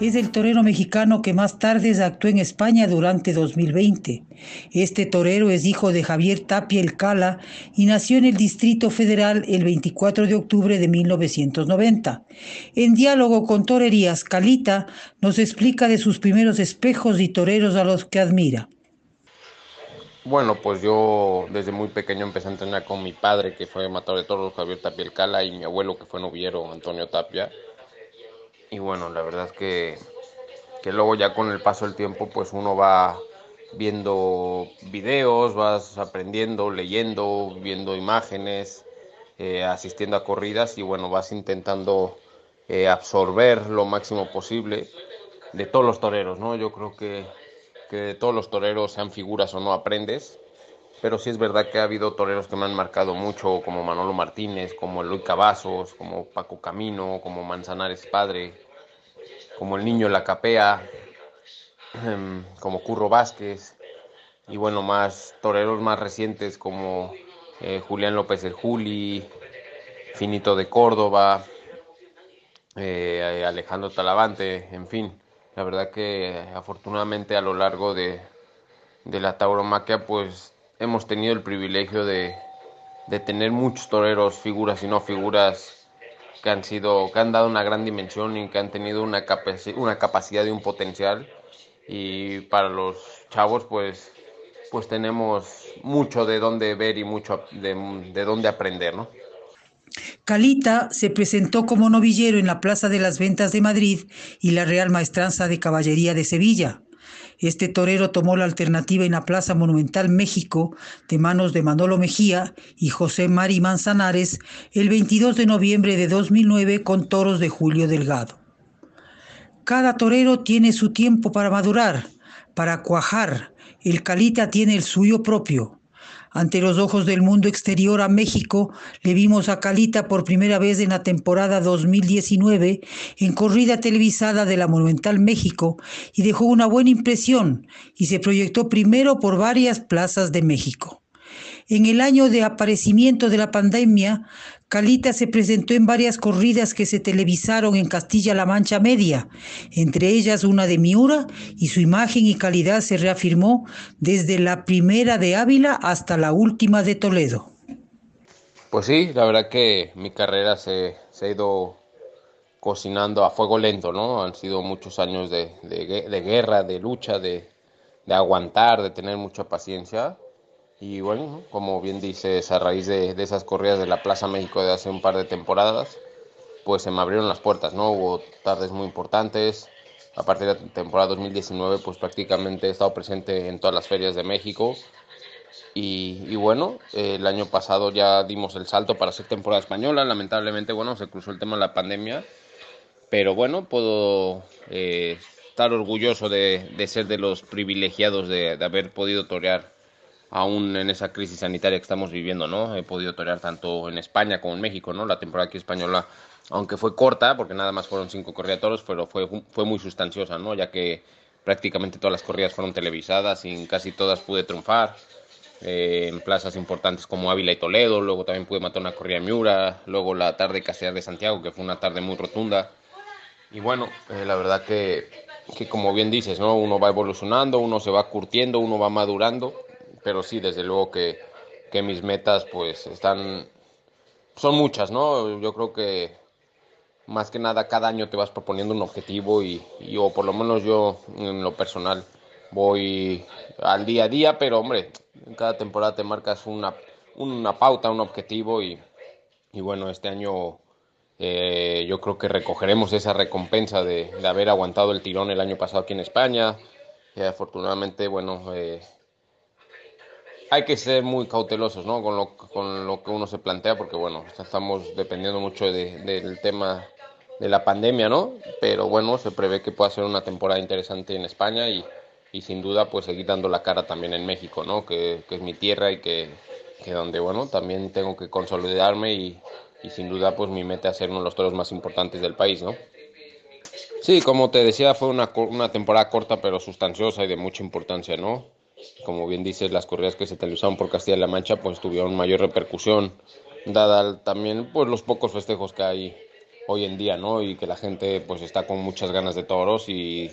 Es el torero mexicano que más tarde actuó en España durante 2020. Este torero es hijo de Javier Tapia El Cala y nació en el Distrito Federal el 24 de octubre de 1990. En diálogo con Torerías, Calita nos explica de sus primeros espejos y toreros a los que admira. Bueno, pues yo desde muy pequeño empecé a entrenar con mi padre, que fue matador de toros, Javier Tapia El Cala, y mi abuelo, que fue noviero, Antonio Tapia y bueno, la verdad que, que luego ya con el paso del tiempo pues uno va viendo videos, vas aprendiendo, leyendo, viendo imágenes, eh, asistiendo a corridas y bueno, vas intentando eh, absorber lo máximo posible de todos los toreros, ¿no? Yo creo que, que de todos los toreros, sean figuras o no, aprendes. Pero sí es verdad que ha habido toreros que me han marcado mucho, como Manolo Martínez, como Luis Cavazos, como Paco Camino, como Manzanares Padre, como el niño La Capea, em, como Curro Vázquez, y bueno, más toreros más recientes como eh, Julián López el Juli, Finito de Córdoba, eh, Alejandro Talavante, en fin. La verdad que afortunadamente a lo largo de, de la tauromaquia pues hemos tenido el privilegio de, tener muchos toreros, figuras y no figuras que han sido, que han dado una gran dimensión y que han tenido una, una capacidad y un potencial. Y para los chavos, pues, pues tenemos mucho de dónde ver y mucho de, de dónde aprender, ¿no? Calita se presentó como novillero en la Plaza de las Ventas de Madrid y la Real Maestranza de Caballería de Sevilla. Este torero tomó la alternativa en la Plaza Monumental México de manos de Manolo Mejía y José Mari Manzanares el 22 de noviembre de 2009 con toros de Julio Delgado. Cada torero tiene su tiempo para madurar, para cuajar. El Calita tiene el suyo propio. Ante los ojos del mundo exterior a México, le vimos a Calita por primera vez en la temporada 2019 en corrida televisada de la Monumental México y dejó una buena impresión y se proyectó primero por varias plazas de México. En el año de aparecimiento de la pandemia, Calita se presentó en varias corridas que se televisaron en Castilla-La Mancha Media, entre ellas una de Miura, y su imagen y calidad se reafirmó desde la primera de Ávila hasta la última de Toledo. Pues sí, la verdad que mi carrera se, ha ido cocinando a fuego lento, ¿no? Han sido muchos años de, guerra, de lucha, de, de aguantar, de tener mucha paciencia y bueno, como bien dices, a raíz de, esas corridas de la Plaza México de hace un par de temporadas, pues se me abrieron las puertas, ¿no? Hubo tardes muy importantes. A partir de la temporada 2019, pues prácticamente he estado presente en todas las ferias de México. Y, bueno, el año pasado ya dimos el salto para hacer temporada española. Lamentablemente, bueno, se cruzó el tema de la pandemia. Pero bueno, puedo eh, estar orgulloso de, ser de los privilegiados de, de haber podido torear aún en esa crisis sanitaria que estamos viviendo, ¿no? He podido torear tanto en España como en México, ¿no? La temporada aquí española, aunque fue corta, porque nada más fueron cinco corridas toros, pero fue, fue muy sustanciosa, ¿no? Ya que prácticamente todas las corridas fueron televisadas y en casi todas pude triunfar. Eh, en plazas importantes como Ávila y Toledo, luego también pude matar una corrida Miura, luego la tarde Castellar de Santiago, que fue una tarde muy rotunda. Y bueno, eh, la verdad que, que como bien dices, ¿no? Uno va evolucionando, uno se va curtiendo, uno va madurando pero sí, desde luego que, mis metas pues están, son muchas, ¿no? Yo creo que más que nada cada año te vas proponiendo un objetivo y, o por lo menos yo en lo personal voy al día a día, pero hombre, en cada temporada te marcas una, una pauta, un objetivo y, y bueno, este año Eh, yo creo que recogeremos esa recompensa de, haber aguantado el tirón el año pasado aquí en España. Y afortunadamente, bueno, eh, hay que ser muy cautelosos ¿no? con, lo, con lo que uno se plantea, porque bueno, estamos dependiendo mucho del tema de la pandemia, ¿no? Pero bueno, se prevé que pueda ser una temporada interesante en España y, y sin duda pues seguir dando la cara también en México, ¿no? Que, que es mi tierra y que, que, donde, bueno, también tengo que consolidarme y, y sin duda pues mi meta es ser uno de los toros más importantes del país, ¿no? Sí, como te decía, fue una, una temporada corta pero sustanciosa y de mucha importancia, ¿no? Como bien dices, las corridas que se televisaron por Castilla-La Mancha pues tuvieron mayor repercusión, dada también pues los pocos festejos que hay hoy en día, ¿no? Y que la gente pues está con muchas ganas de toros y,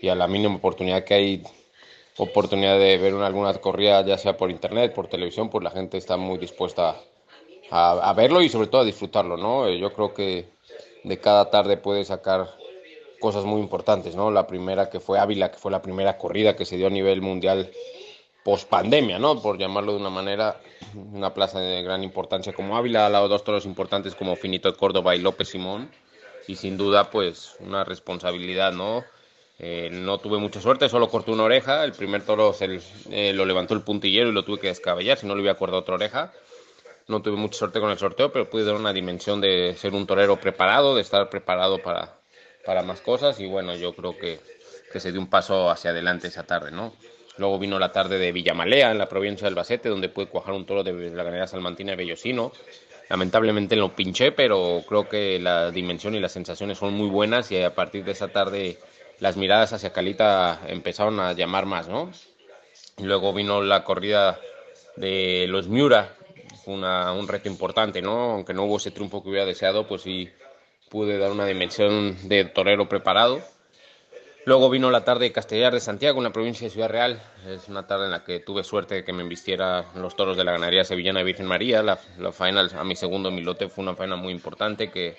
y a la mínima oportunidad que hay oportunidad de ver una, alguna corrida, ya sea por internet, por televisión, pues la gente está muy dispuesta a, a, verlo y sobre todo a disfrutarlo, ¿no? Yo creo que de cada tarde puede sacar cosas muy importantes, ¿no? La primera que fue Ávila, que fue la primera corrida que se dio a nivel mundial post pandemia, ¿no? Por llamarlo de una manera, una plaza de gran importancia como Ávila, al lado de dos toros importantes como Finito de Córdoba y López Simón, y sin duda, pues, una responsabilidad, ¿no? Eh, no tuve mucha suerte, solo corté una oreja, el primer toro se, eh, lo levantó el puntillero y lo tuve que descabellar, si no le hubiera acordado otra oreja. No tuve mucha suerte con el sorteo, pero pude dar una dimensión de ser un torero preparado, de estar preparado para, para más cosas, y bueno, yo creo que, que se dio un paso hacia adelante esa tarde, ¿no? Luego vino la tarde de Villamalea, en la provincia de Albacete, donde pude cuajar un toro de la ganera salmantina de Bellosino. Lamentablemente lo pinché, pero creo que la dimensión y las sensaciones son muy buenas y a partir de esa tarde las miradas hacia Calita empezaron a llamar más, ¿no? Luego vino la corrida de los Miura, una, un reto importante, ¿no? Aunque no hubo ese triunfo que hubiera deseado, pues sí pude dar una dimensión de torero preparado Luego vino la tarde de Castellar de Santiago, en la provincia de Ciudad Real. Es una tarde en la que tuve suerte de que me invistiera los toros de la ganadería sevillana Virgen María. La, la faena a mi segundo milote fue una faena muy importante que,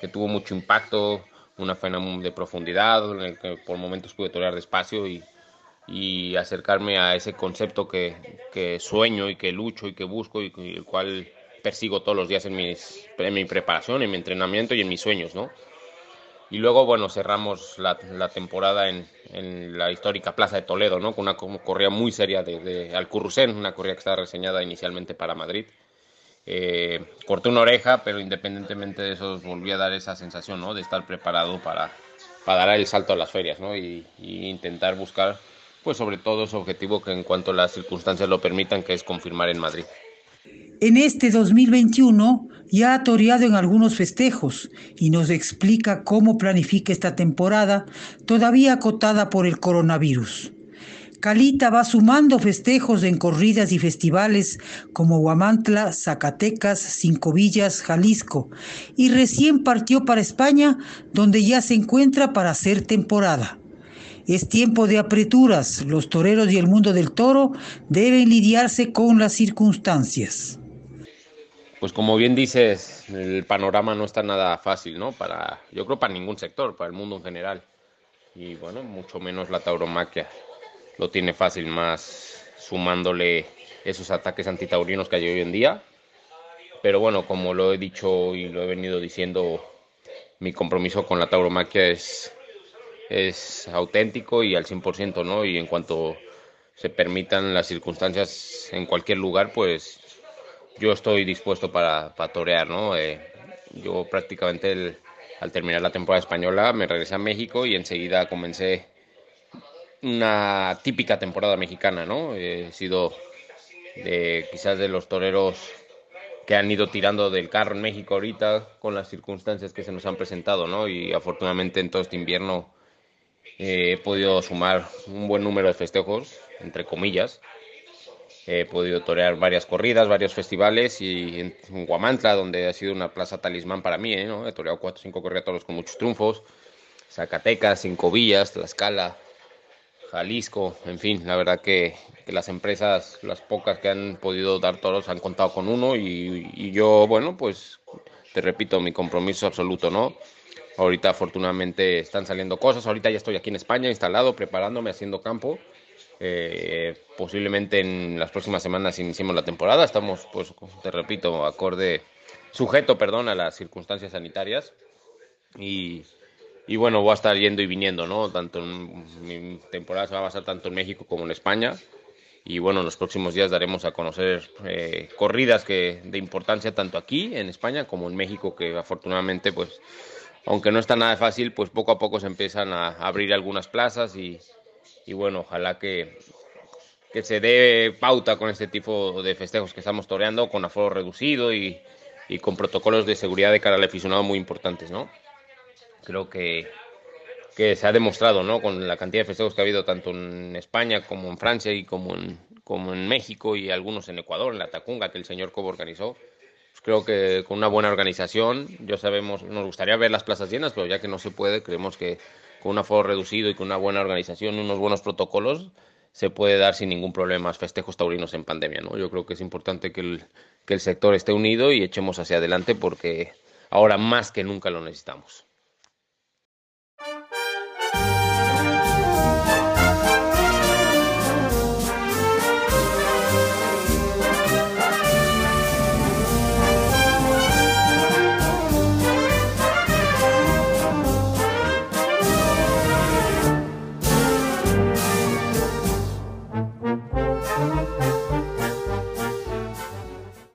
que tuvo mucho impacto, una faena de profundidad, en el que por momentos pude torear despacio y, y acercarme a ese concepto que, que, sueño y que lucho y que busco y el cual persigo todos los días en, mi preparación, en mi entrenamiento y en mis sueños, ¿no? Y luego, bueno, cerramos la, temporada en, la histórica Plaza de Toledo, ¿no? Con una corrida muy seria de, de una corrida que estaba reseñada inicialmente para Madrid. Eh, corté una oreja, pero independientemente de eso, volví a dar esa sensación, ¿no? De estar preparado para, para dar el salto a las ferias, ¿no? Y, intentar buscar, pues sobre todo ese objetivo que en cuanto las circunstancias lo permitan, que es confirmar en Madrid. En este 2021 ya ha toreado en algunos festejos y nos explica cómo planifica esta temporada, todavía acotada por el coronavirus. Calita va sumando festejos en corridas y festivales como Huamantla, Zacatecas, Cinco Villas, Jalisco, y recién partió para España, donde ya se encuentra para hacer temporada. Es tiempo de apreturas, los toreros y el mundo del toro deben lidiarse con las circunstancias pues como bien dices, el panorama no está nada fácil, ¿no? Para, yo creo para ningún sector, para el mundo en general. Y bueno, mucho menos la tauromaquia lo tiene fácil, más sumándole esos ataques antitaurinos que hay hoy en día. Pero bueno, como lo he dicho y lo he venido diciendo, mi compromiso con la tauromaquia es, es auténtico y al 100%, ¿no? Y en cuanto se permitan las circunstancias en cualquier lugar, pues yo estoy dispuesto para, para torear, ¿no? Eh, yo prácticamente al terminar la temporada española me regresé a México y enseguida comencé una típica temporada mexicana, ¿no? He sido de, quizás de los toreros que han ido tirando del carro en México ahorita con las circunstancias que se nos han presentado, ¿no? Y afortunadamente en todo este invierno he podido sumar un buen número de festejos, entre comillas, He podido torear varias corridas, varios festivales y en Guamantla, donde ha sido una plaza talismán para mí, ¿eh? He toreado cuatro o cinco corridas con muchos triunfos. Zacatecas, Cinco Villas, Tlaxcala, Jalisco, en fin, la verdad que, que, las empresas, las pocas que han podido dar toros, han contado con uno y, y yo, bueno, pues te repito, mi compromiso absoluto, ¿no? Ahorita afortunadamente están saliendo cosas, ahorita ya estoy aquí en España instalado, preparándome, haciendo campo eh, posiblemente en las próximas semanas iniciemos la temporada. Estamos, pues, te repito, acorde sujeto, perdón, a las circunstancias sanitarias. Y, y bueno, voy a estar yendo y viniendo, ¿no? Tanto en, mi temporada se va a basar tanto en México como en España. Y bueno, en los próximos días daremos a conocer eh, corridas que, de importancia tanto aquí en España como en México, que afortunadamente, pues, aunque no está nada fácil, pues poco a poco se empiezan a abrir algunas plazas y, y bueno, ojalá que, que se dé pauta con este tipo de festejos que estamos toreando, con aforo reducido y, y con protocolos de seguridad de cara al aficionado muy importantes, ¿no? Creo que, que se ha demostrado, ¿no? Con la cantidad de festejos que ha habido tanto en España como en Francia y como en, como en México y algunos en Ecuador, en la Tacunga que el señor Cobo organizó. Pues creo que con una buena organización, yo sabemos, nos gustaría ver las plazas llenas, pero ya que no se puede, creemos que con un aforo reducido y con una buena organización, y unos buenos protocolos, se puede dar sin ningún problema festejos taurinos en pandemia, ¿no? Yo creo que es importante que el, que el sector esté unido y echemos hacia adelante porque ahora más que nunca lo necesitamos.